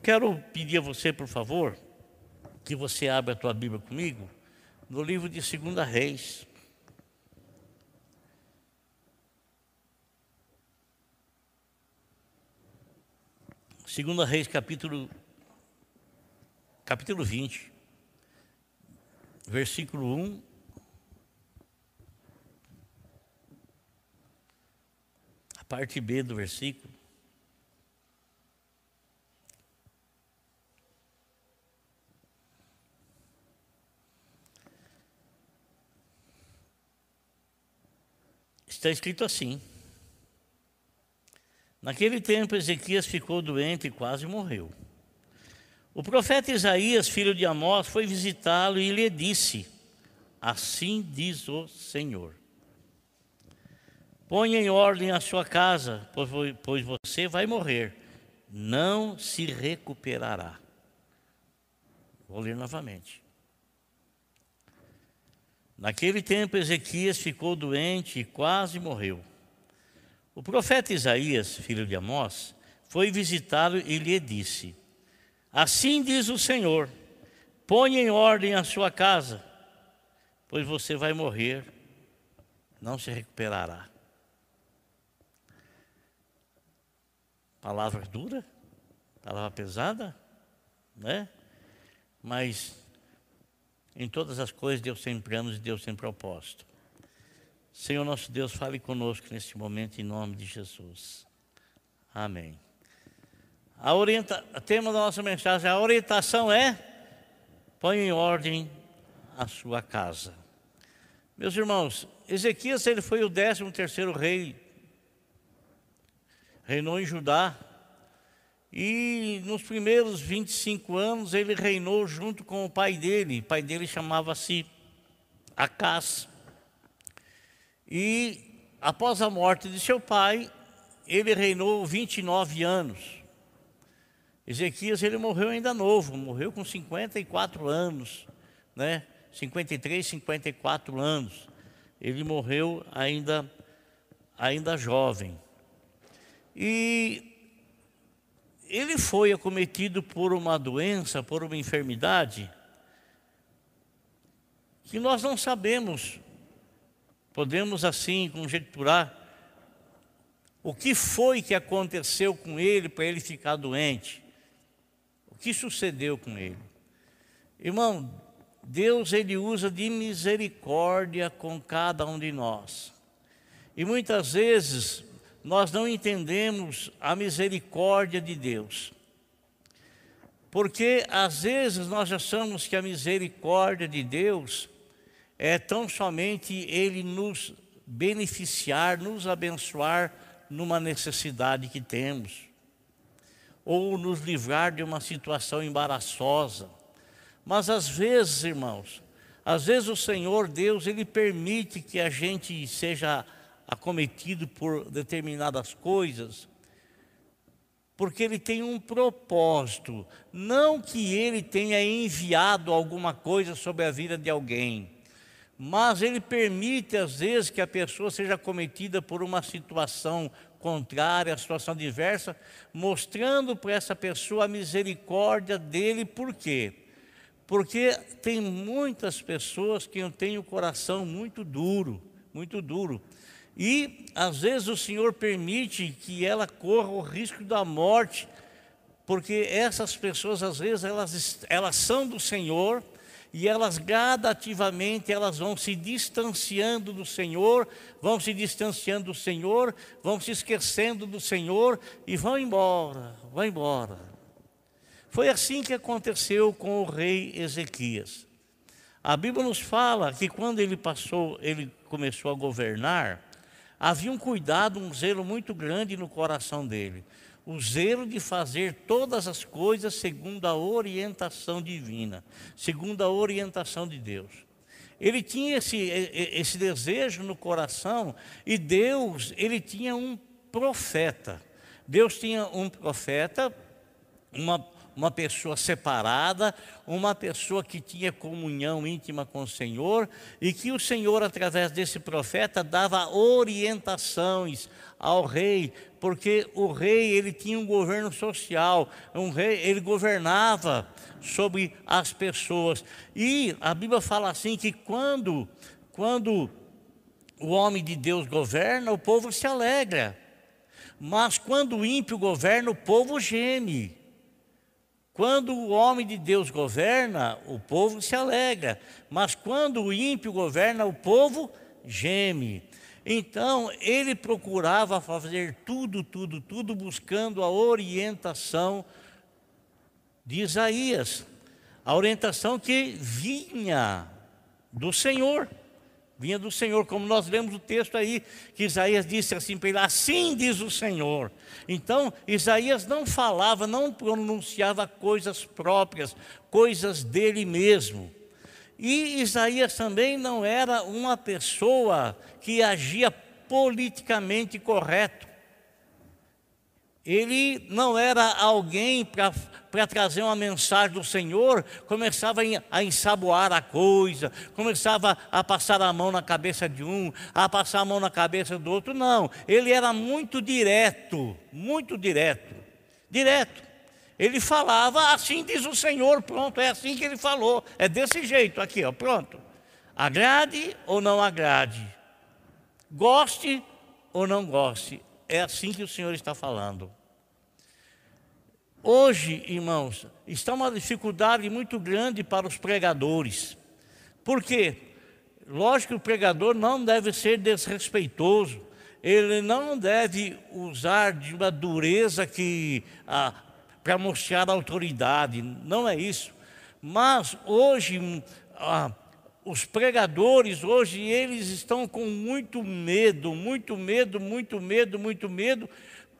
Eu quero pedir a você, por favor, que você abra a tua Bíblia comigo no livro de 2 Reis. Segunda Reis, capítulo, capítulo 20, versículo 1 a parte B do versículo. Está escrito assim: Naquele tempo, Ezequias ficou doente e quase morreu. O profeta Isaías, filho de Amós, foi visitá-lo e lhe disse: Assim diz o Senhor: Ponha em ordem a sua casa, pois você vai morrer, não se recuperará. Vou ler novamente. Naquele tempo, Ezequias ficou doente e quase morreu. O profeta Isaías, filho de Amós, foi visitá-lo e lhe disse: Assim diz o Senhor: ponha em ordem a sua casa, pois você vai morrer, não se recuperará. Palavra dura, palavra pesada, né? Mas em todas as coisas Deus tem planos e Deus tem propósito. Senhor nosso Deus, fale conosco neste momento em nome de Jesus. Amém. A orienta, o tema da nossa mensagem, a orientação é: põe em ordem a sua casa. Meus irmãos, Ezequias ele foi o décimo terceiro rei, reinou em Judá, e nos primeiros 25 anos ele reinou junto com o pai dele, o pai dele chamava-se Acás. E após a morte de seu pai, ele reinou 29 anos. Ezequias ele morreu ainda novo, morreu com 54 anos, né? 53, 54 anos. Ele morreu ainda ainda jovem. E ele foi acometido por uma doença, por uma enfermidade que nós não sabemos Podemos assim conjecturar o que foi que aconteceu com ele para ele ficar doente. O que sucedeu com ele? Irmão, Deus ele usa de misericórdia com cada um de nós. E muitas vezes nós não entendemos a misericórdia de Deus. Porque às vezes nós achamos que a misericórdia de Deus é tão somente Ele nos beneficiar, nos abençoar numa necessidade que temos, ou nos livrar de uma situação embaraçosa. Mas às vezes, irmãos, às vezes o Senhor Deus, Ele permite que a gente seja acometido por determinadas coisas, porque Ele tem um propósito, não que Ele tenha enviado alguma coisa sobre a vida de alguém mas ele permite às vezes que a pessoa seja cometida por uma situação contrária, situação diversa, mostrando para essa pessoa a misericórdia dele, por quê? Porque tem muitas pessoas que têm o coração muito duro, muito duro. E às vezes o Senhor permite que ela corra o risco da morte, porque essas pessoas às vezes elas, elas são do Senhor, e elas gradativamente elas vão se distanciando do Senhor, vão se distanciando do Senhor, vão se esquecendo do Senhor e vão embora, vão embora. Foi assim que aconteceu com o rei Ezequias. A Bíblia nos fala que quando ele passou, ele começou a governar, havia um cuidado, um zelo muito grande no coração dele o zelo de fazer todas as coisas segundo a orientação divina, segundo a orientação de Deus. Ele tinha esse, esse desejo no coração e Deus, ele tinha um profeta. Deus tinha um profeta, uma, uma pessoa separada, uma pessoa que tinha comunhão íntima com o Senhor e que o Senhor, através desse profeta, dava orientações ao rei, porque o rei ele tinha um governo social, um rei ele governava sobre as pessoas. E a Bíblia fala assim que quando quando o homem de Deus governa, o povo se alegra. Mas quando o ímpio governa, o povo geme. Quando o homem de Deus governa, o povo se alegra. Mas quando o ímpio governa, o povo geme. Então, ele procurava fazer tudo, tudo, tudo, buscando a orientação de Isaías. A orientação que vinha do Senhor vinha do Senhor, como nós lemos o texto aí, que Isaías disse assim para ele: Assim diz o Senhor. Então, Isaías não falava, não pronunciava coisas próprias, coisas dele mesmo. E Isaías também não era uma pessoa que agia politicamente correto. Ele não era alguém para trazer uma mensagem do Senhor, começava a ensaboar a coisa, começava a passar a mão na cabeça de um, a passar a mão na cabeça do outro. Não, ele era muito direto, muito direto, direto. Ele falava, assim diz o Senhor, pronto, é assim que ele falou, é desse jeito, aqui, ó, pronto. Agrade ou não agrade, goste ou não goste, é assim que o Senhor está falando. Hoje, irmãos, está uma dificuldade muito grande para os pregadores. Por quê? Lógico que o pregador não deve ser desrespeitoso, ele não deve usar de uma dureza que ah, para mostrar autoridade, não é isso. Mas hoje ah, os pregadores hoje eles estão com muito medo, muito medo, muito medo, muito medo,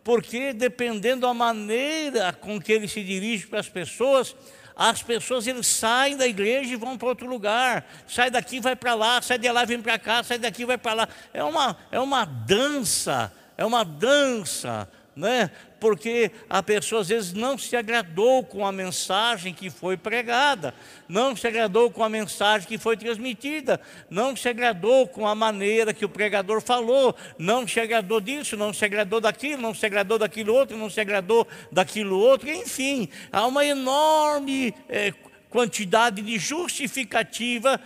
porque dependendo da maneira com que ele se dirige para as pessoas, as pessoas eles saem da igreja e vão para outro lugar, sai daqui vai para lá, sai de lá vem para cá, sai daqui vai para lá. É uma é uma dança, é uma dança né? Porque a pessoa às vezes não se agradou com a mensagem que foi pregada, não se agradou com a mensagem que foi transmitida, não se agradou com a maneira que o pregador falou, não se agradou disso, não se agradou daquilo, não se agradou daquilo outro, não se agradou daquilo outro, enfim, há uma enorme é, quantidade de justificativa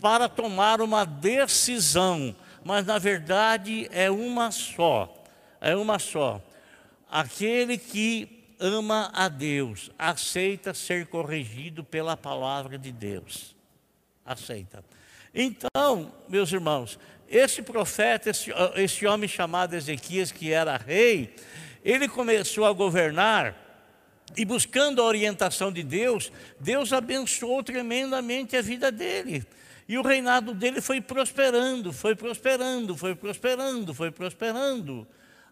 para tomar uma decisão, mas na verdade é uma só é uma só. Aquele que ama a Deus, aceita ser corrigido pela palavra de Deus. Aceita. Então, meus irmãos, esse profeta, esse, esse homem chamado Ezequias, que era rei, ele começou a governar e buscando a orientação de Deus, Deus abençoou tremendamente a vida dele. E o reinado dele foi prosperando, foi prosperando, foi prosperando, foi prosperando.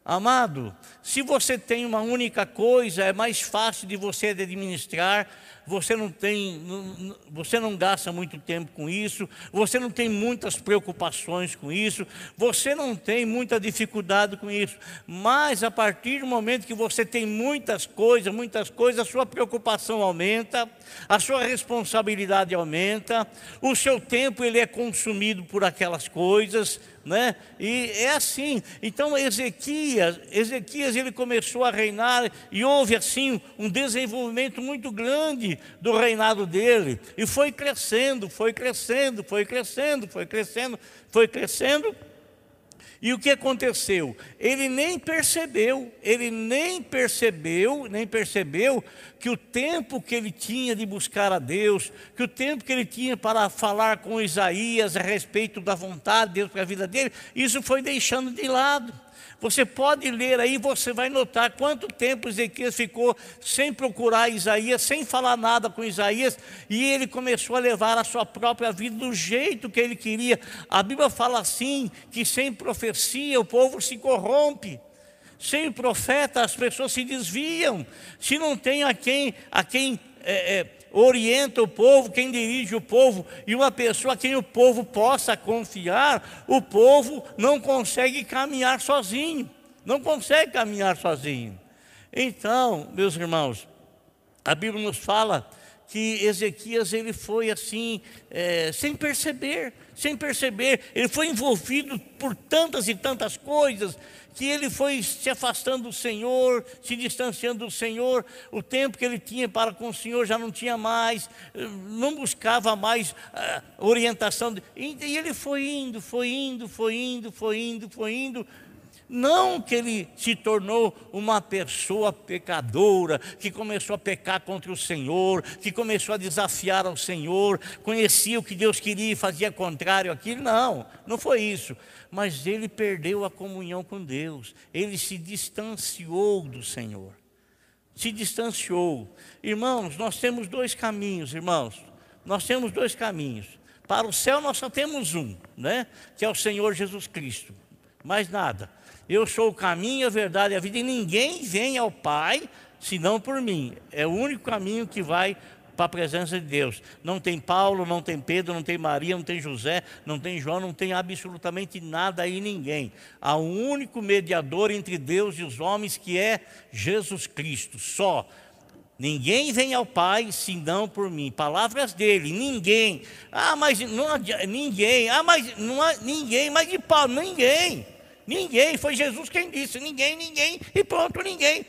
Amado, se você tem uma única coisa, é mais fácil de você administrar, você não tem, você não gasta muito tempo com isso, você não tem muitas preocupações com isso, você não tem muita dificuldade com isso. Mas a partir do momento que você tem muitas coisas, muitas coisas, a sua preocupação aumenta, a sua responsabilidade aumenta, o seu tempo ele é consumido por aquelas coisas, né? E é assim. Então Ezequias, Ezequias ele começou a reinar e houve assim um desenvolvimento muito grande do reinado dele e foi crescendo, foi crescendo, foi crescendo, foi crescendo, foi crescendo. E o que aconteceu? Ele nem percebeu, ele nem percebeu, nem percebeu que o tempo que ele tinha de buscar a Deus, que o tempo que ele tinha para falar com Isaías a respeito da vontade de Deus para a vida dele, isso foi deixando de lado. Você pode ler aí, você vai notar quanto tempo Ezequias ficou sem procurar Isaías, sem falar nada com Isaías, e ele começou a levar a sua própria vida do jeito que ele queria. A Bíblia fala assim: que sem profecia o povo se corrompe. Sem profeta as pessoas se desviam. Se não tem a quem, a quem é, é, orienta o povo, quem dirige o povo, e uma pessoa a quem o povo possa confiar, o povo não consegue caminhar sozinho, não consegue caminhar sozinho. Então, meus irmãos, a Bíblia nos fala que Ezequias ele foi assim, é, sem perceber, sem perceber, ele foi envolvido por tantas e tantas coisas, que ele foi se afastando do Senhor, se distanciando do Senhor, o tempo que ele tinha para com o Senhor já não tinha mais, não buscava mais uh, orientação, e ele foi indo, foi indo, foi indo, foi indo, foi indo, não que ele se tornou uma pessoa pecadora, que começou a pecar contra o Senhor, que começou a desafiar ao Senhor, conhecia o que Deus queria e fazia contrário àquilo. Não, não foi isso. Mas ele perdeu a comunhão com Deus, ele se distanciou do Senhor. Se distanciou. Irmãos, nós temos dois caminhos, irmãos. Nós temos dois caminhos. Para o céu nós só temos um, né? Que é o Senhor Jesus Cristo. Mais nada. Eu sou o caminho, a verdade e a vida, e ninguém vem ao Pai senão por mim. É o único caminho que vai para a presença de Deus. Não tem Paulo, não tem Pedro, não tem Maria, não tem José, não tem João, não tem absolutamente nada aí ninguém. Há um único mediador entre Deus e os homens que é Jesus Cristo, só. Ninguém vem ao Pai senão por mim. Palavras dele, ninguém. Ah, mas não ninguém. Ah, mas não há ninguém, mas de Paulo, ninguém. Ninguém, foi Jesus quem disse, ninguém, ninguém, e pronto, ninguém.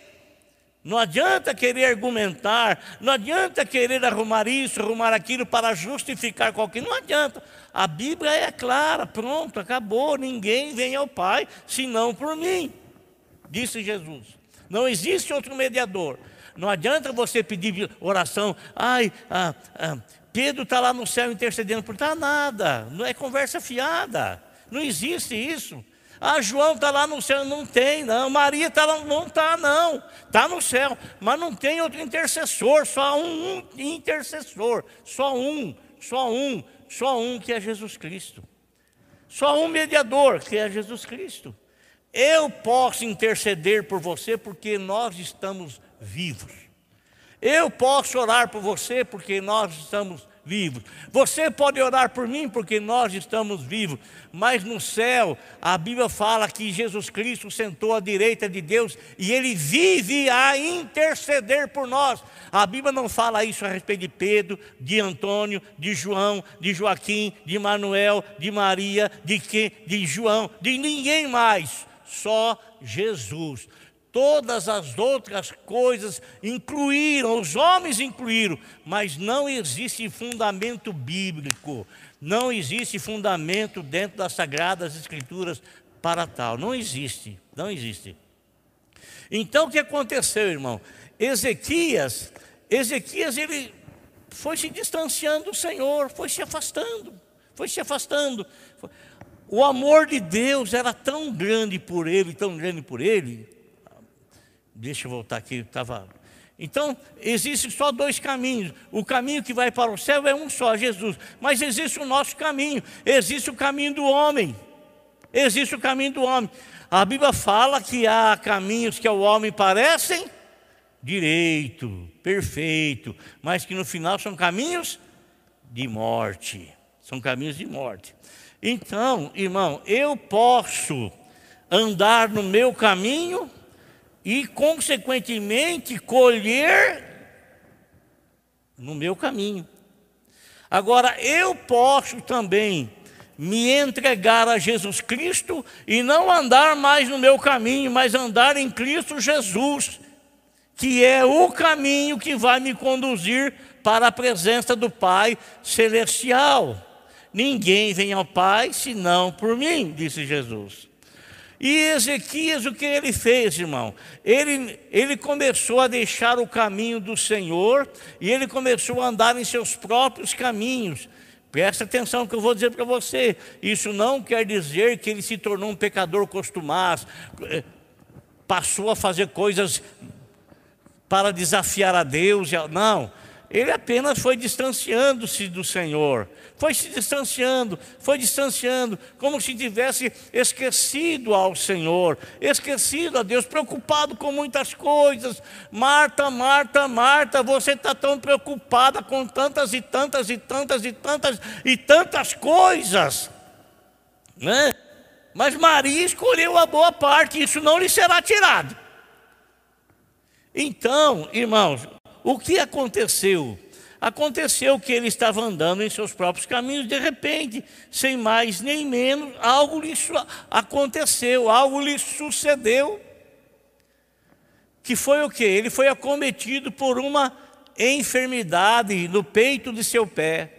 Não adianta querer argumentar, não adianta querer arrumar isso, arrumar aquilo para justificar qualquer. Não adianta. A Bíblia é clara, pronto, acabou. Ninguém vem ao Pai senão por mim, disse Jesus. Não existe outro mediador. Não adianta você pedir oração, ai, ah, ah, Pedro está lá no céu intercedendo por tá nada, não é conversa fiada, não existe isso. Ah, João está lá no céu, não tem, não. Maria está lá, não está, não. Está no céu, mas não tem outro intercessor, só um intercessor, só um, só um, só um que é Jesus Cristo. Só um mediador, que é Jesus Cristo. Eu posso interceder por você porque nós estamos vivos. Eu posso orar por você porque nós estamos vivos. Você pode orar por mim porque nós estamos vivos, mas no céu a Bíblia fala que Jesus Cristo sentou à direita de Deus e ele vive a interceder por nós. A Bíblia não fala isso a respeito de Pedro, de Antônio, de João, de Joaquim, de Manuel, de Maria, de quem, de João, de ninguém mais, só Jesus. Todas as outras coisas incluíram, os homens incluíram, mas não existe fundamento bíblico, não existe fundamento dentro das Sagradas Escrituras para tal. Não existe, não existe. Então o que aconteceu, irmão? Ezequias, Ezequias ele foi se distanciando do Senhor, foi se afastando, foi se afastando. O amor de Deus era tão grande por ele, tão grande por ele, Deixa eu voltar aqui, estava. Então, existem só dois caminhos. O caminho que vai para o céu é um só, Jesus. Mas existe o nosso caminho, existe o caminho do homem. Existe o caminho do homem. A Bíblia fala que há caminhos que ao homem parecem direito, perfeito, mas que no final são caminhos de morte. São caminhos de morte. Então, irmão, eu posso andar no meu caminho e, consequentemente, colher no meu caminho. Agora, eu posso também me entregar a Jesus Cristo e não andar mais no meu caminho, mas andar em Cristo Jesus, que é o caminho que vai me conduzir para a presença do Pai Celestial. Ninguém vem ao Pai senão por mim, disse Jesus. E Ezequias, o que ele fez, irmão? Ele, ele começou a deixar o caminho do Senhor e ele começou a andar em seus próprios caminhos. Presta atenção que eu vou dizer para você. Isso não quer dizer que ele se tornou um pecador costumaz, eh, passou a fazer coisas para desafiar a Deus. Não. Ele apenas foi distanciando-se do Senhor, foi se distanciando, foi distanciando, como se tivesse esquecido ao Senhor, esquecido a Deus, preocupado com muitas coisas. Marta, Marta, Marta, você está tão preocupada com tantas e tantas e tantas e tantas e tantas coisas, né? Mas Maria escolheu a boa parte, isso não lhe será tirado. Então, irmãos, o que aconteceu? Aconteceu que ele estava andando em seus próprios caminhos, de repente, sem mais nem menos, algo lhe aconteceu, algo lhe sucedeu. Que foi o que? Ele foi acometido por uma enfermidade no peito de seu pé.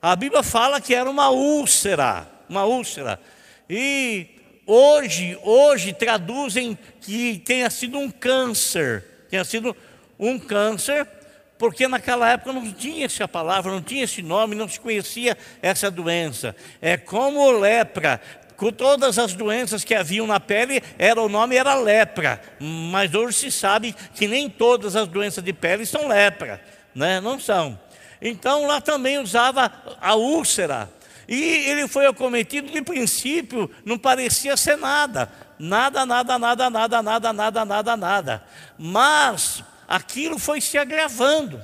A Bíblia fala que era uma úlcera, uma úlcera. E hoje, hoje traduzem que tenha sido um câncer, tenha sido um câncer porque naquela época não tinha essa palavra, não tinha esse nome, não se conhecia essa doença. É como lepra. Com todas as doenças que haviam na pele, era o nome era lepra. Mas hoje se sabe que nem todas as doenças de pele são lepra, né? Não são. Então lá também usava a úlcera. E ele foi acometido, de princípio, não parecia ser nada. Nada, nada, nada, nada, nada, nada, nada, nada. Mas aquilo foi se agravando.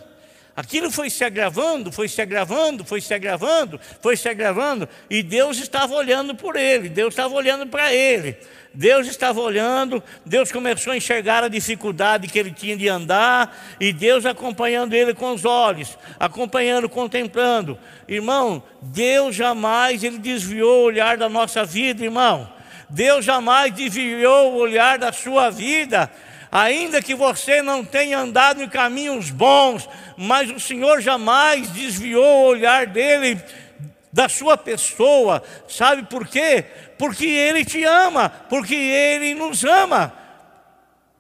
Aquilo foi se agravando, foi se agravando, foi se agravando, foi se agravando, e Deus estava olhando por ele, Deus estava olhando para ele. Deus estava olhando, Deus começou a enxergar a dificuldade que ele tinha de andar, e Deus acompanhando ele com os olhos, acompanhando, contemplando. Irmão, Deus jamais ele desviou o olhar da nossa vida, irmão. Deus jamais desviou o olhar da sua vida ainda que você não tenha andado em caminhos bons, mas o Senhor jamais desviou o olhar dele da sua pessoa, sabe por quê? Porque Ele te ama, porque Ele nos ama,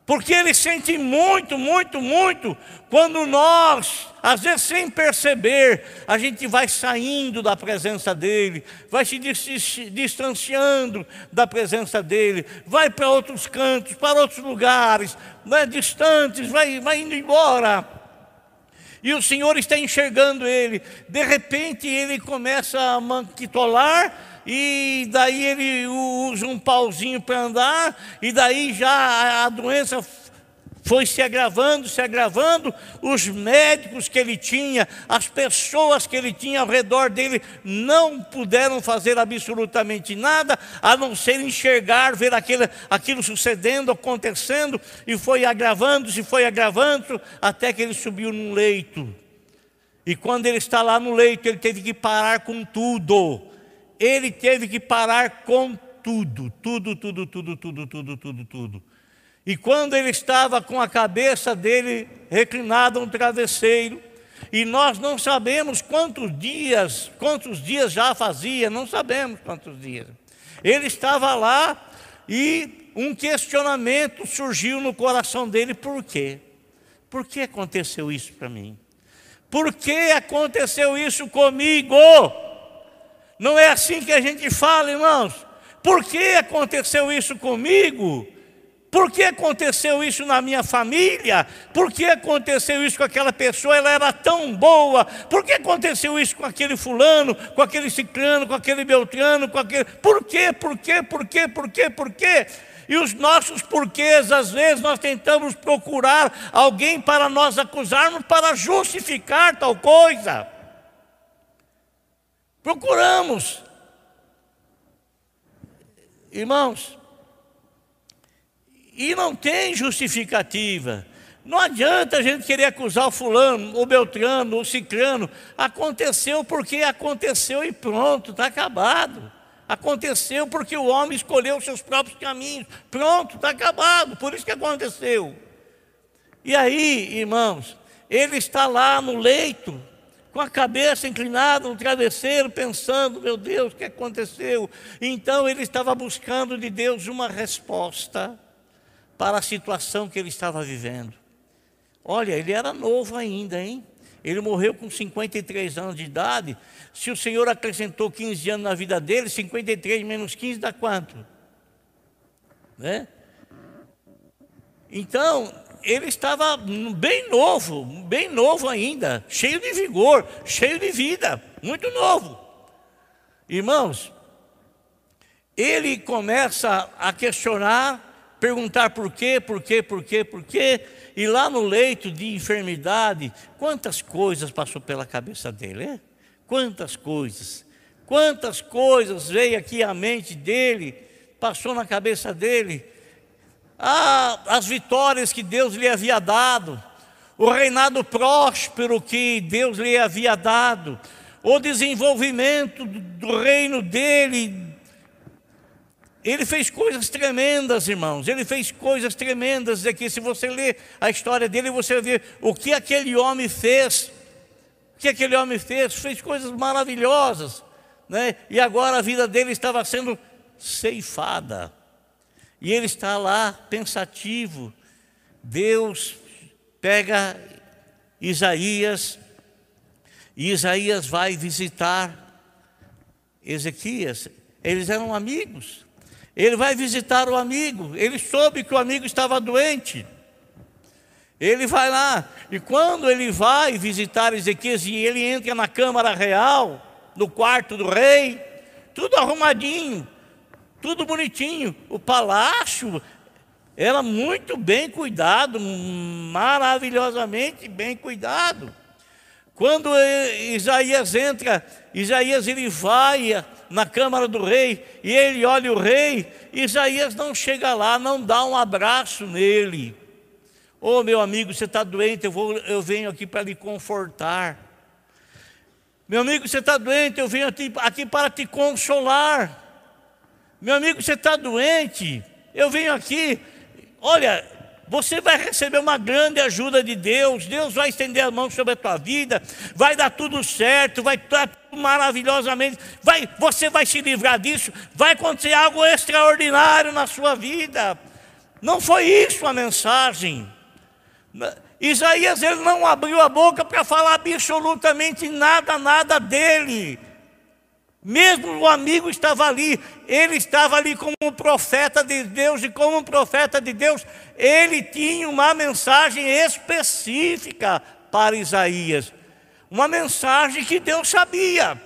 porque Ele sente muito, muito, muito quando nós, às vezes sem perceber, a gente vai saindo da presença dEle, vai se distanciando da presença dEle, vai para outros cantos, para outros lugares, né, distantes, vai, vai indo embora. E o Senhor está enxergando ele. De repente ele começa a manquitolar e daí ele usa um pauzinho para andar, e daí já a doença foi se agravando, se agravando, os médicos que ele tinha, as pessoas que ele tinha ao redor dele, não puderam fazer absolutamente nada, a não ser enxergar, ver aquilo, aquilo sucedendo, acontecendo, e foi agravando-se, foi agravando, até que ele subiu num leito. E quando ele está lá no leito, ele teve que parar com tudo. Ele teve que parar com tudo, tudo, tudo, tudo, tudo, tudo, tudo, tudo. E quando ele estava com a cabeça dele reclinada no travesseiro, e nós não sabemos quantos dias, quantos dias já fazia, não sabemos quantos dias. Ele estava lá e um questionamento surgiu no coração dele, por quê? Por que aconteceu isso para mim? Por que aconteceu isso comigo? Não é assim que a gente fala, irmãos. Por que aconteceu isso comigo? Por que aconteceu isso na minha família? Por que aconteceu isso com aquela pessoa? Ela era tão boa. Por que aconteceu isso com aquele fulano, com aquele ciclano, com aquele beltrano, com aquele. Por quê? Por quê? Por quê? Por quê? Por quê? E os nossos porquês, às vezes, nós tentamos procurar alguém para nós acusarmos, para justificar tal coisa. Procuramos. Irmãos, e não tem justificativa. Não adianta a gente querer acusar o fulano, o beltrano, o ciclano. Aconteceu porque aconteceu e pronto, está acabado. Aconteceu porque o homem escolheu seus próprios caminhos. Pronto, está acabado. Por isso que aconteceu. E aí, irmãos, ele está lá no leito, com a cabeça inclinada no travesseiro, pensando: meu Deus, o que aconteceu? Então ele estava buscando de Deus uma resposta para a situação que ele estava vivendo. Olha, ele era novo ainda, hein? Ele morreu com 53 anos de idade. Se o Senhor acrescentou 15 anos na vida dele, 53 menos 15 dá quanto? Né? Então, ele estava bem novo, bem novo ainda, cheio de vigor, cheio de vida, muito novo. Irmãos, ele começa a questionar perguntar por quê, por quê, por quê, por quê, e lá no leito de enfermidade, quantas coisas passou pela cabeça dele, é? Quantas coisas, quantas coisas veio aqui à mente dele, passou na cabeça dele, ah, as vitórias que Deus lhe havia dado, o reinado próspero que Deus lhe havia dado, o desenvolvimento do reino dele. Ele fez coisas tremendas, irmãos. Ele fez coisas tremendas aqui. Se você ler a história dele, você ver o que aquele homem fez. O que aquele homem fez? Fez coisas maravilhosas. Né? E agora a vida dele estava sendo ceifada. E ele está lá pensativo. Deus pega Isaías e Isaías vai visitar Ezequias. Eles eram amigos. Ele vai visitar o amigo. Ele soube que o amigo estava doente. Ele vai lá. E quando ele vai visitar Ezequias e ele entra na câmara real, no quarto do rei, tudo arrumadinho, tudo bonitinho. O palácio era muito bem cuidado, maravilhosamente bem cuidado. Quando Isaías entra, Isaías ele vai na câmara do rei e ele olha o rei, Isaías não chega lá, não dá um abraço nele. Oh, meu amigo, você está doente, eu, vou, eu venho aqui para lhe confortar. Meu amigo, você está doente, eu venho aqui, aqui para te consolar. Meu amigo, você está doente, eu venho aqui. Olha, você vai receber uma grande ajuda de Deus, Deus vai estender a mão sobre a tua vida, vai dar tudo certo, vai estar tudo maravilhosamente, vai, você vai se livrar disso, vai acontecer algo extraordinário na sua vida. Não foi isso a mensagem. Isaías ele não abriu a boca para falar absolutamente nada, nada dele. Mesmo o amigo estava ali, ele estava ali como um profeta de Deus, e como um profeta de Deus, ele tinha uma mensagem específica para Isaías, uma mensagem que Deus sabia.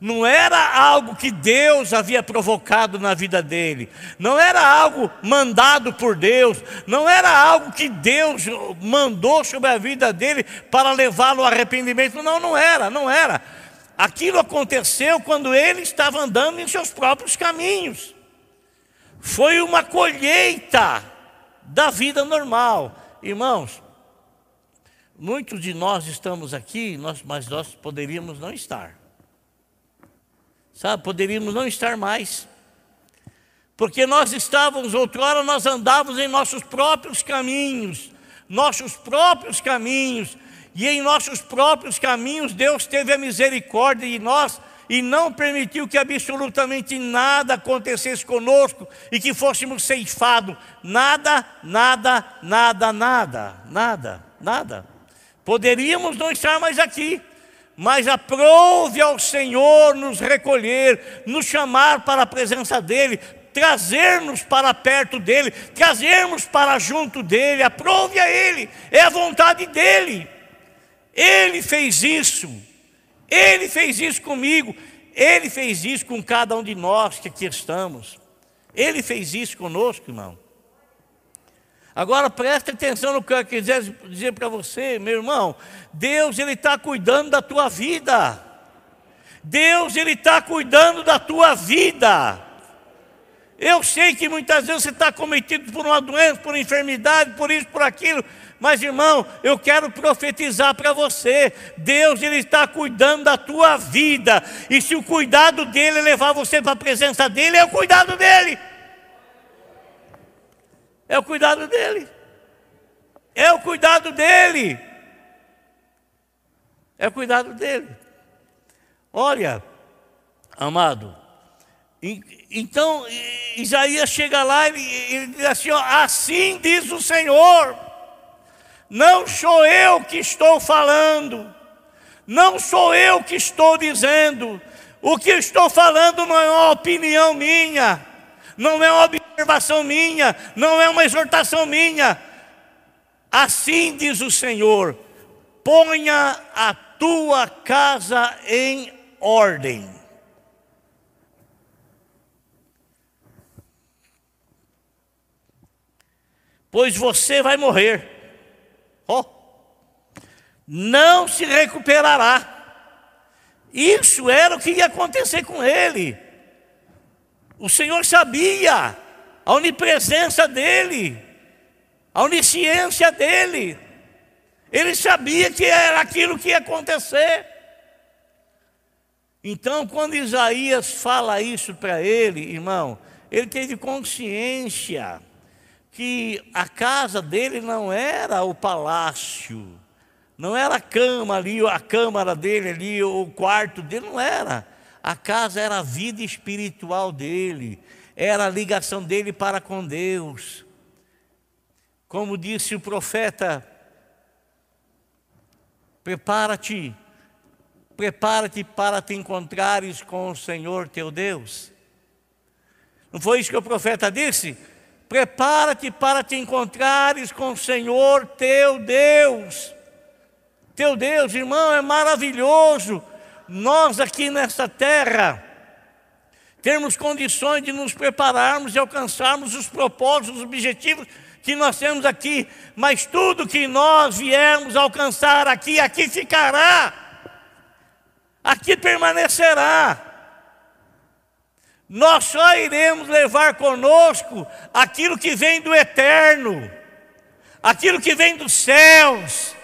Não era algo que Deus havia provocado na vida dele, não era algo mandado por Deus, não era algo que Deus mandou sobre a vida dele para levá-lo ao arrependimento, não, não era, não era Aquilo aconteceu quando ele estava andando em seus próprios caminhos. Foi uma colheita da vida normal. Irmãos, muitos de nós estamos aqui, nós, mas nós poderíamos não estar. Sabe, poderíamos não estar mais. Porque nós estávamos, outrora nós andávamos em nossos próprios caminhos, nossos próprios caminhos, e em nossos próprios caminhos Deus teve a misericórdia de nós e não permitiu que absolutamente nada acontecesse conosco e que fôssemos ceifados. Nada, nada, nada, nada, nada, nada. Poderíamos não estar mais aqui, mas aprove ao Senhor nos recolher, nos chamar para a presença dEle, trazer-nos para perto dEle, trazermos para junto dEle, aprove a Ele, é a vontade dEle. Ele fez isso, Ele fez isso comigo, Ele fez isso com cada um de nós que aqui estamos. Ele fez isso conosco, irmão. Agora preste atenção no que eu quiser dizer para você, meu irmão. Deus ele está cuidando da tua vida. Deus ele está cuidando da tua vida. Eu sei que muitas vezes você está cometido por uma doença, por enfermidade, por isso, por aquilo. Mas irmão, eu quero profetizar para você: Deus ele está cuidando da tua vida, e se o cuidado dele levar você para a presença dele, é o cuidado dele. É o cuidado dele. É o cuidado dele. É o cuidado dele. Olha, amado, então Isaías chega lá e ele diz assim: ó, assim diz o Senhor. Não sou eu que estou falando, não sou eu que estou dizendo, o que estou falando não é uma opinião minha, não é uma observação minha, não é uma exortação minha. Assim diz o Senhor: ponha a tua casa em ordem. Pois você vai morrer oh, não se recuperará. Isso era o que ia acontecer com ele. O Senhor sabia a onipresença dele, a onisciência dele. Ele sabia que era aquilo que ia acontecer. Então, quando Isaías fala isso para ele, irmão, ele teve consciência que a casa dele não era o palácio, não era a cama ali, a câmara dele ali, o quarto dele, não era. A casa era a vida espiritual dele, era a ligação dele para com Deus. Como disse o profeta, prepara-te prepara-te para te encontrares com o Senhor teu Deus. Não foi isso que o profeta disse? Prepara-te para te encontrares com o Senhor teu Deus. Teu Deus, irmão, é maravilhoso. Nós aqui nesta terra termos condições de nos prepararmos e alcançarmos os propósitos, os objetivos que nós temos aqui, mas tudo que nós viermos alcançar aqui, aqui ficará aqui permanecerá. Nós só iremos levar conosco aquilo que vem do eterno, aquilo que vem dos céus,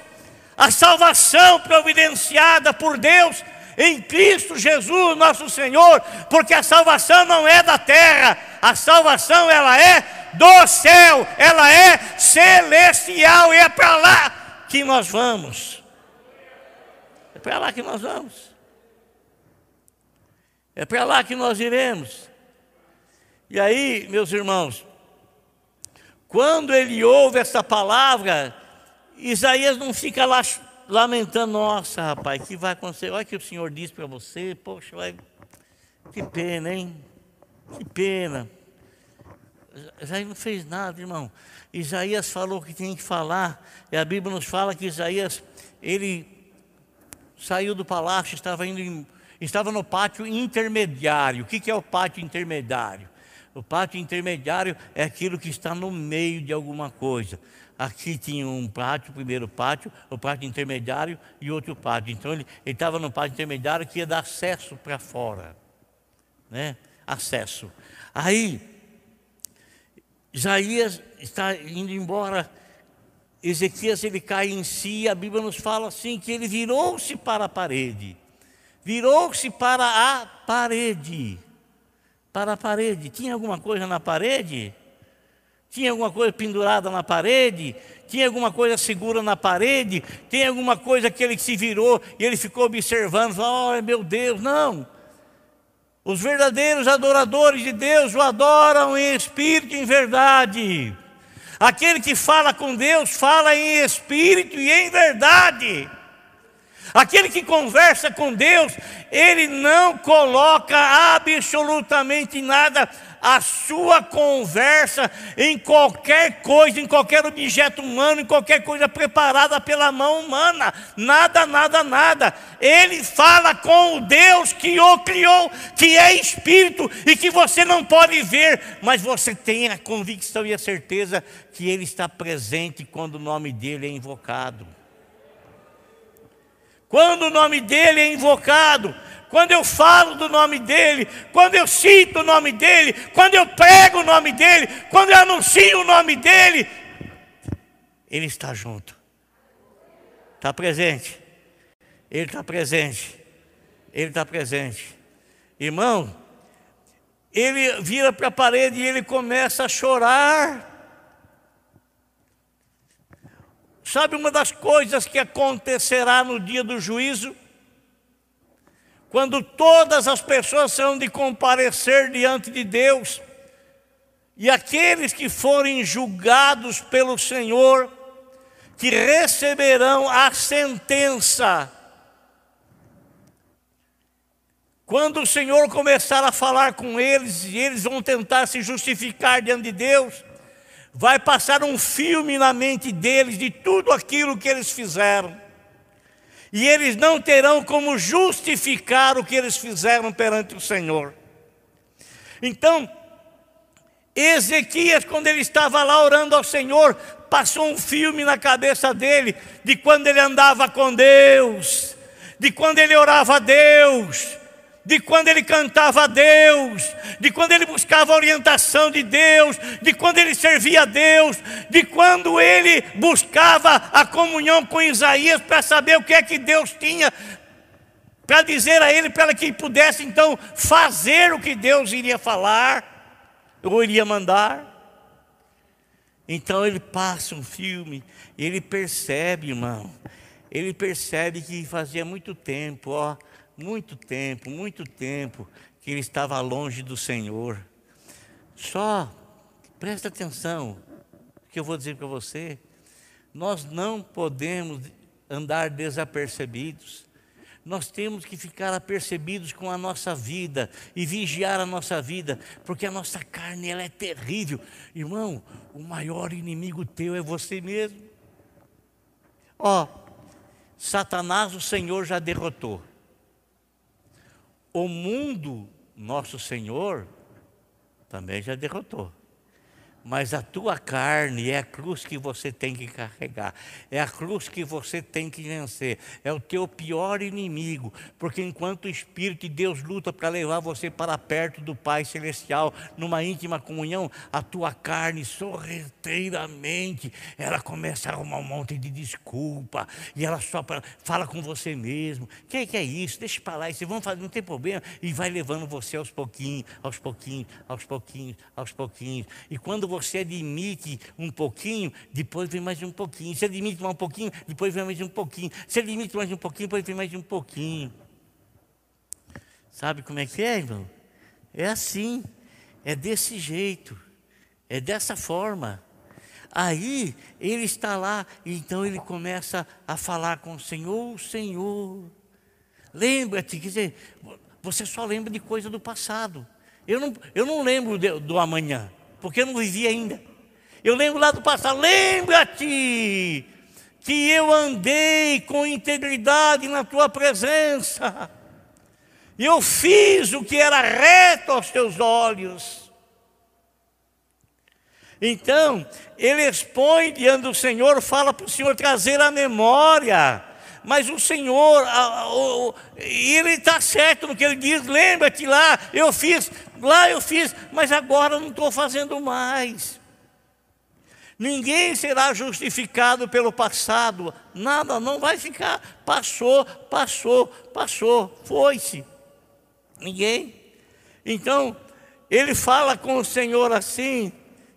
a salvação providenciada por Deus em Cristo Jesus, nosso Senhor, porque a salvação não é da terra, a salvação ela é do céu, ela é celestial e é para lá que nós vamos. É para lá que nós vamos. É para lá que nós iremos. E aí, meus irmãos, quando ele ouve essa palavra, Isaías não fica lá lamentando, nossa rapaz, que vai acontecer? Olha o que o Senhor disse para você, poxa, vai... que pena, hein? Que pena. Isaías não fez nada, irmão. Isaías falou o que tinha que falar, e a Bíblia nos fala que Isaías, ele saiu do palácio, estava indo em estava no pátio intermediário. O que é o pátio intermediário? O pátio intermediário é aquilo que está no meio de alguma coisa. Aqui tinha um pátio, o primeiro pátio, o pátio intermediário e outro pátio. Então ele estava no pátio intermediário que ia dar acesso para fora. Né? Acesso. Aí, Isaías está indo embora. Ezequias ele cai em si, a Bíblia nos fala assim que ele virou-se para a parede virou-se para a parede. Para a parede. Tinha alguma coisa na parede? Tinha alguma coisa pendurada na parede? Tinha alguma coisa segura na parede? Tem alguma coisa que ele se virou e ele ficou observando? Falou, oh, meu Deus, não. Os verdadeiros adoradores de Deus o adoram em espírito e em verdade. Aquele que fala com Deus fala em espírito e em verdade. Aquele que conversa com Deus, ele não coloca absolutamente nada a sua conversa em qualquer coisa, em qualquer objeto humano, em qualquer coisa preparada pela mão humana. Nada, nada, nada. Ele fala com o Deus que o criou, que é espírito e que você não pode ver, mas você tem a convicção e a certeza que ele está presente quando o nome dele é invocado quando o nome dele é invocado, quando eu falo do nome dele, quando eu cito o nome dele, quando eu prego o nome dele, quando eu anuncio o nome dele, ele está junto, está presente, ele está presente, ele está presente, irmão. Ele vira para a parede e ele começa a chorar. Sabe uma das coisas que acontecerá no dia do juízo? Quando todas as pessoas serão de comparecer diante de Deus, e aqueles que forem julgados pelo Senhor, que receberão a sentença. Quando o Senhor começar a falar com eles, e eles vão tentar se justificar diante de Deus, vai passar um filme na mente deles de tudo aquilo que eles fizeram. E eles não terão como justificar o que eles fizeram perante o Senhor. Então, Ezequias, quando ele estava lá orando ao Senhor, passou um filme na cabeça dele de quando ele andava com Deus, de quando ele orava a Deus, de quando ele cantava a Deus, de quando ele buscava a orientação de Deus, de quando ele servia a Deus, de quando ele buscava a comunhão com Isaías para saber o que é que Deus tinha para dizer a ele, para que ele pudesse então fazer o que Deus iria falar ou iria mandar. Então ele passa um filme, ele percebe, irmão, ele percebe que fazia muito tempo, ó, muito tempo, muito tempo que ele estava longe do Senhor. Só presta atenção, que eu vou dizer para você, nós não podemos andar desapercebidos. Nós temos que ficar apercebidos com a nossa vida e vigiar a nossa vida, porque a nossa carne ela é terrível. Irmão, o maior inimigo teu é você mesmo. Ó, Satanás o Senhor já derrotou. O mundo, nosso Senhor, também já derrotou. Mas a tua carne é a cruz que você tem que carregar, é a cruz que você tem que vencer, é o teu pior inimigo, porque enquanto o Espírito de Deus luta para levar você para perto do Pai Celestial, numa íntima comunhão, a tua carne sorrateiramente, ela começa a arrumar um monte de desculpa, e ela só fala com você mesmo: quem é que é isso? Deixa para lá, e vão fazer, não tem problema, e vai levando você aos pouquinhos, aos pouquinhos, aos pouquinhos, aos pouquinhos, e quando você admite um pouquinho, depois vem mais um pouquinho. Se admite mais um pouquinho, depois vem mais um pouquinho. Se admite mais um pouquinho, depois vem mais um pouquinho. Sabe como é que é, irmão? É assim, é desse jeito, é dessa forma. Aí ele está lá, então ele começa a falar com o Senhor, Senhor. Lembra-te, quer dizer, você só lembra de coisa do passado. Eu não, eu não lembro de, do amanhã porque eu não vivi ainda. Eu lembro lá do passado, lembra-te que eu andei com integridade na tua presença. E eu fiz o que era reto aos teus olhos. Então, ele expõe diante do Senhor, fala para o Senhor trazer a memória. Mas o Senhor, ele está certo no que ele diz, lembra-te lá, eu fiz lá eu fiz, mas agora não estou fazendo mais. Ninguém será justificado pelo passado, nada, não vai ficar. Passou, passou, passou, foi-se. Ninguém. Então, ele fala com o Senhor assim,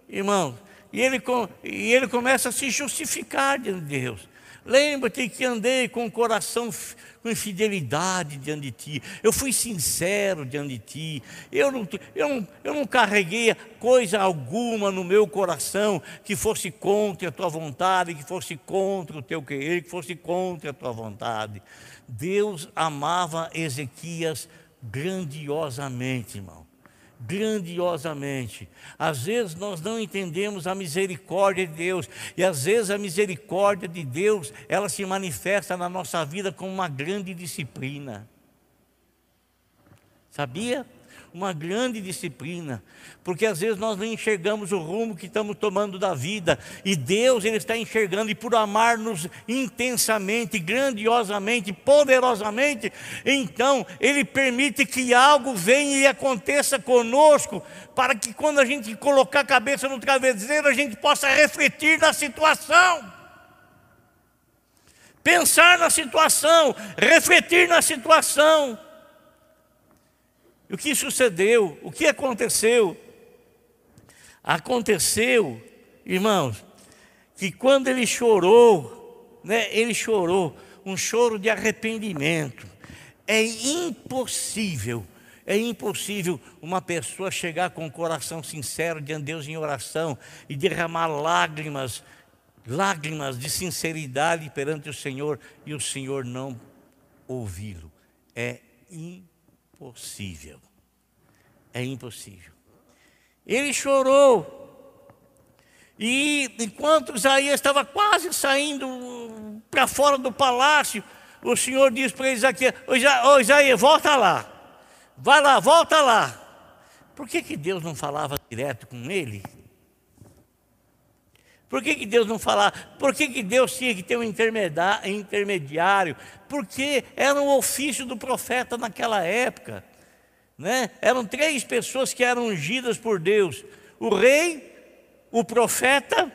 irmão, e ele, e ele começa a se justificar diante de Deus. Lembra-te que andei com o coração com infidelidade diante de ti. Eu fui sincero diante de ti. Eu não, eu, não, eu não carreguei coisa alguma no meu coração que fosse contra a tua vontade, que fosse contra o teu querer, que fosse contra a tua vontade. Deus amava Ezequias grandiosamente, irmão grandiosamente. Às vezes nós não entendemos a misericórdia de Deus, e às vezes a misericórdia de Deus, ela se manifesta na nossa vida como uma grande disciplina. Sabia? Uma grande disciplina, porque às vezes nós não enxergamos o rumo que estamos tomando da vida, e Deus ele está enxergando, e por amar-nos intensamente, grandiosamente, poderosamente, então Ele permite que algo venha e aconteça conosco, para que quando a gente colocar a cabeça no travesseiro, a gente possa refletir na situação. Pensar na situação, refletir na situação, o que sucedeu? O que aconteceu? Aconteceu, irmãos, que quando ele chorou, né, ele chorou, um choro de arrependimento. É impossível, é impossível uma pessoa chegar com o coração sincero diante de Deus em oração e derramar lágrimas, lágrimas de sinceridade perante o Senhor e o Senhor não ouvi-lo. É impossível impossível. É impossível. Ele chorou. E enquanto Isaías estava quase saindo para fora do palácio, o Senhor disse para Isaías: Ô Isaías, volta lá. Vai lá, volta lá. Por que, que Deus não falava direto com ele? Por que, que Deus não falava? Por que, que Deus tinha que ter um intermediário? Porque era um ofício do profeta naquela época. Né? Eram três pessoas que eram ungidas por Deus: o rei, o profeta,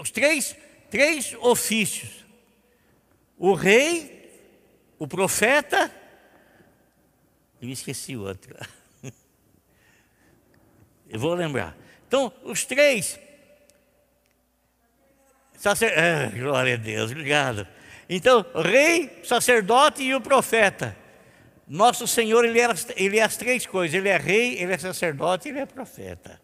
os três, três ofícios: o rei, o profeta, eu esqueci o outro. Eu vou lembrar. Então, os três. Sacer... Ah, glória a Deus, obrigado. Então, rei, sacerdote e o profeta. Nosso Senhor, ele, era, ele é as três coisas: Ele é rei, Ele é sacerdote, Ele é profeta.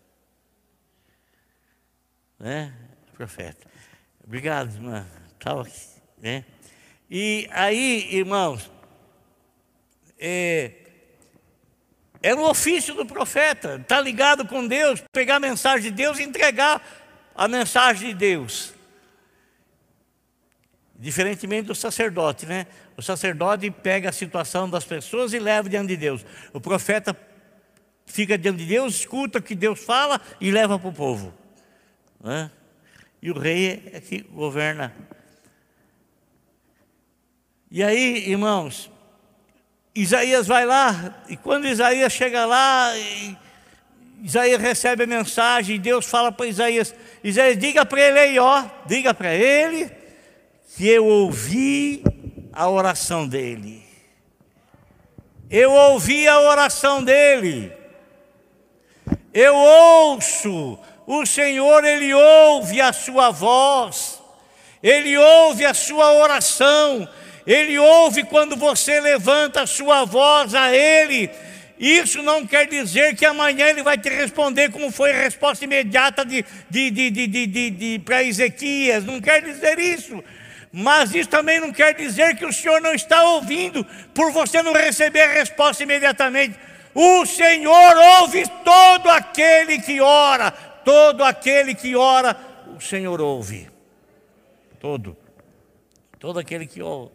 Né? Profeta. Obrigado, irmã. Aqui, né? E aí, irmãos, é, é o ofício do profeta, estar tá ligado com Deus, pegar a mensagem de Deus e entregar a mensagem de Deus. Diferentemente do sacerdote, né? O sacerdote pega a situação das pessoas e leva diante de Deus. O profeta fica diante de Deus, escuta o que Deus fala e leva para o povo. Né? E o rei é que governa. E aí, irmãos, Isaías vai lá, e quando Isaías chega lá, Isaías recebe a mensagem, e Deus fala para Isaías: Isaías, diga para ele aí, ó, diga para ele que eu ouvi a oração dele. Eu ouvi a oração dele. Eu ouço, o Senhor, Ele ouve a sua voz, Ele ouve a sua oração, Ele ouve quando você levanta a sua voz a Ele. Isso não quer dizer que amanhã Ele vai te responder como foi a resposta imediata de, de, de, de, de, de, de para Ezequias, não quer dizer isso mas isso também não quer dizer que o Senhor não está ouvindo, por você não receber a resposta imediatamente. O Senhor ouve todo aquele que ora, todo aquele que ora, o Senhor ouve. Todo, todo aquele que ora.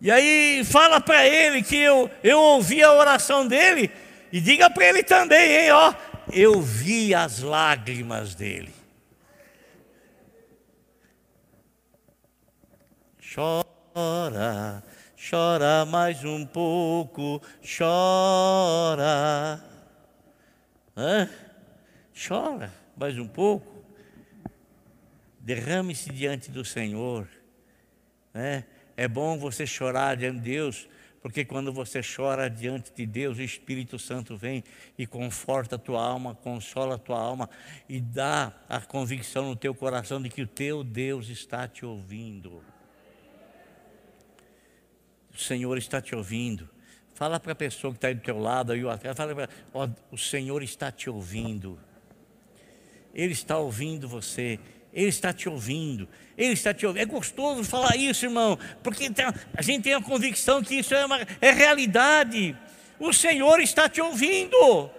E aí fala para ele que eu, eu ouvi a oração dele, e diga para ele também, hein, ó, eu vi as lágrimas dele. Chora, chora mais um pouco, chora. Hã? Chora mais um pouco. Derrame-se diante do Senhor. Né? É bom você chorar diante de Deus, porque quando você chora diante de Deus, o Espírito Santo vem e conforta a tua alma, consola a tua alma e dá a convicção no teu coração de que o teu Deus está te ouvindo. O Senhor está te ouvindo. Fala para a pessoa que está aí do teu lado, aí atrás, fala para o Senhor está te ouvindo. Ele está ouvindo você. Ele está te ouvindo. Ele está te ouvindo. É gostoso falar isso, irmão, porque a gente tem a convicção que isso é, uma, é realidade. O Senhor está te ouvindo.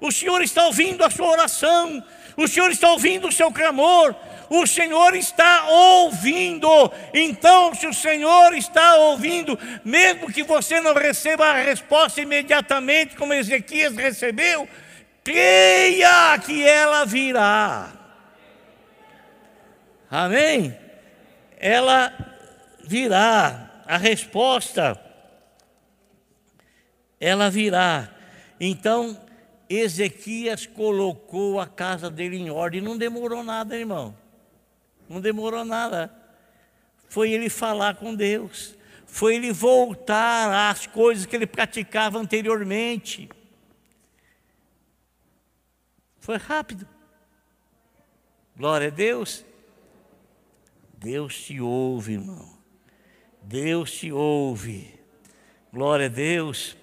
O Senhor está ouvindo a sua oração. O Senhor está ouvindo o seu clamor o Senhor está ouvindo. Então, se o Senhor está ouvindo, mesmo que você não receba a resposta imediatamente, como Ezequias recebeu, creia que ela virá. Amém? Ela virá. A resposta, ela virá. Então, Ezequias colocou a casa dele em ordem. Não demorou nada, irmão. Não demorou nada. Foi ele falar com Deus. Foi ele voltar às coisas que ele praticava anteriormente. Foi rápido. Glória a Deus. Deus te ouve, irmão. Deus te ouve. Glória a Deus.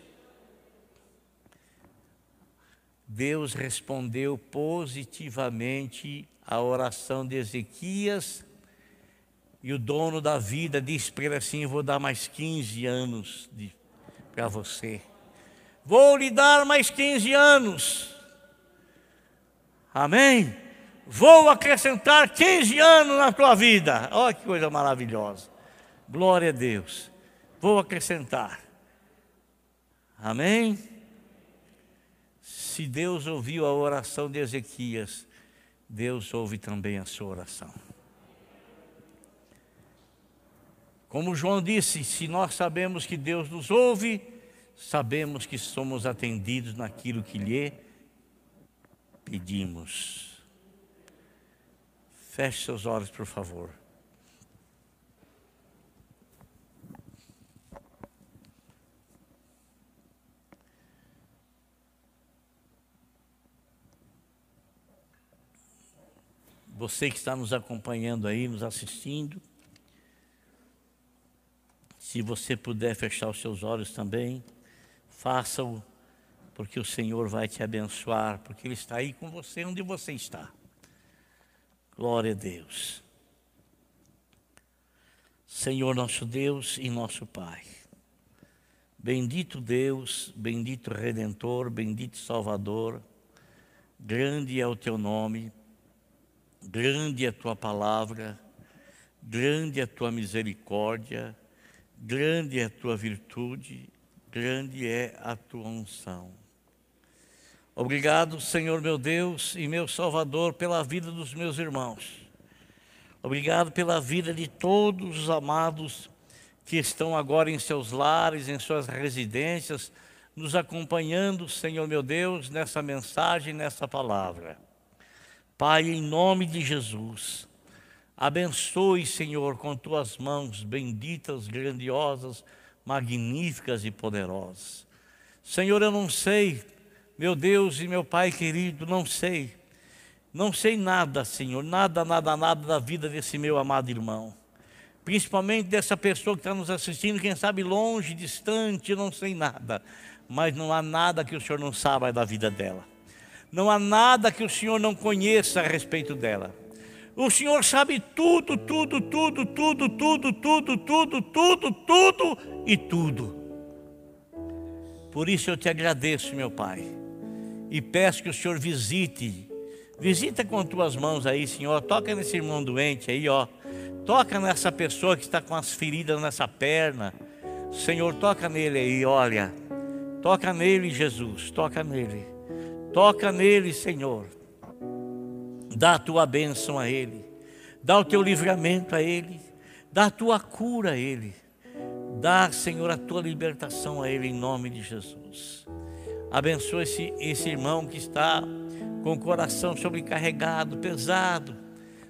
Deus respondeu positivamente a oração de Ezequias, e o dono da vida disse para ele assim: Vou dar mais 15 anos para você. Vou lhe dar mais 15 anos. Amém? Vou acrescentar 15 anos na tua vida. Olha que coisa maravilhosa. Glória a Deus. Vou acrescentar. Amém? Se Deus ouviu a oração de Ezequias, Deus ouve também a sua oração. Como João disse, se nós sabemos que Deus nos ouve, sabemos que somos atendidos naquilo que lhe pedimos. Feche seus olhos, por favor. Você que está nos acompanhando aí, nos assistindo, se você puder fechar os seus olhos também, faça-o, porque o Senhor vai te abençoar, porque Ele está aí com você onde você está. Glória a Deus. Senhor nosso Deus e nosso Pai. Bendito Deus, bendito Redentor, bendito Salvador, grande é o teu nome grande é a tua palavra, grande é a tua misericórdia, grande é a tua virtude, grande é a tua unção. Obrigado, Senhor meu Deus e meu Salvador, pela vida dos meus irmãos. Obrigado pela vida de todos os amados que estão agora em seus lares, em suas residências, nos acompanhando, Senhor meu Deus, nessa mensagem, nessa palavra. Pai, em nome de Jesus, abençoe, Senhor, com tuas mãos benditas, grandiosas, magníficas e poderosas. Senhor, eu não sei, meu Deus e meu Pai querido, não sei, não sei nada, Senhor, nada, nada, nada da vida desse meu amado irmão. Principalmente dessa pessoa que está nos assistindo, quem sabe longe, distante, não sei nada. Mas não há nada que o Senhor não saiba da vida dela. Não há nada que o Senhor não conheça a respeito dela. O Senhor sabe tudo, tudo, tudo, tudo, tudo, tudo, tudo, tudo, tudo e tudo. Por isso eu te agradeço, meu Pai, e peço que o Senhor visite, visita com tuas mãos aí, Senhor, toca nesse irmão doente aí, ó, toca nessa pessoa que está com as feridas nessa perna, Senhor, toca nele aí, olha, toca nele, Jesus, toca nele. Toca nele, Senhor. Dá a tua bênção a ele. Dá o teu livramento a ele. Dá a tua cura a ele. Dá, Senhor, a tua libertação a ele em nome de Jesus. Abençoa esse, esse irmão que está com o coração sobrecarregado, pesado.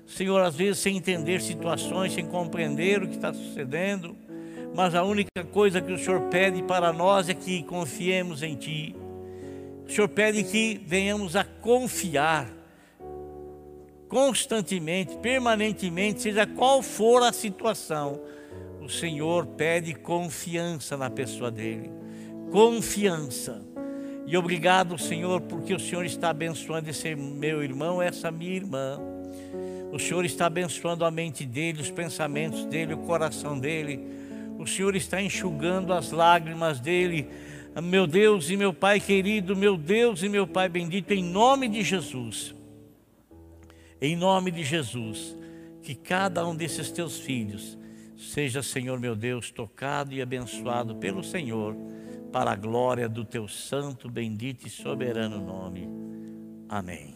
Senhor, às vezes sem entender situações, sem compreender o que está sucedendo, mas a única coisa que o Senhor pede para nós é que confiemos em Ti o Senhor pede que venhamos a confiar constantemente, permanentemente, seja qual for a situação. O Senhor pede confiança na pessoa dele. Confiança. E obrigado, Senhor, porque o Senhor está abençoando esse meu irmão, essa minha irmã. O Senhor está abençoando a mente dele, os pensamentos dele, o coração dele. O Senhor está enxugando as lágrimas dele meu Deus e meu Pai querido, meu Deus e meu Pai bendito, em nome de Jesus, em nome de Jesus, que cada um desses teus filhos seja, Senhor meu Deus, tocado e abençoado pelo Senhor, para a glória do teu santo, bendito e soberano nome. Amém.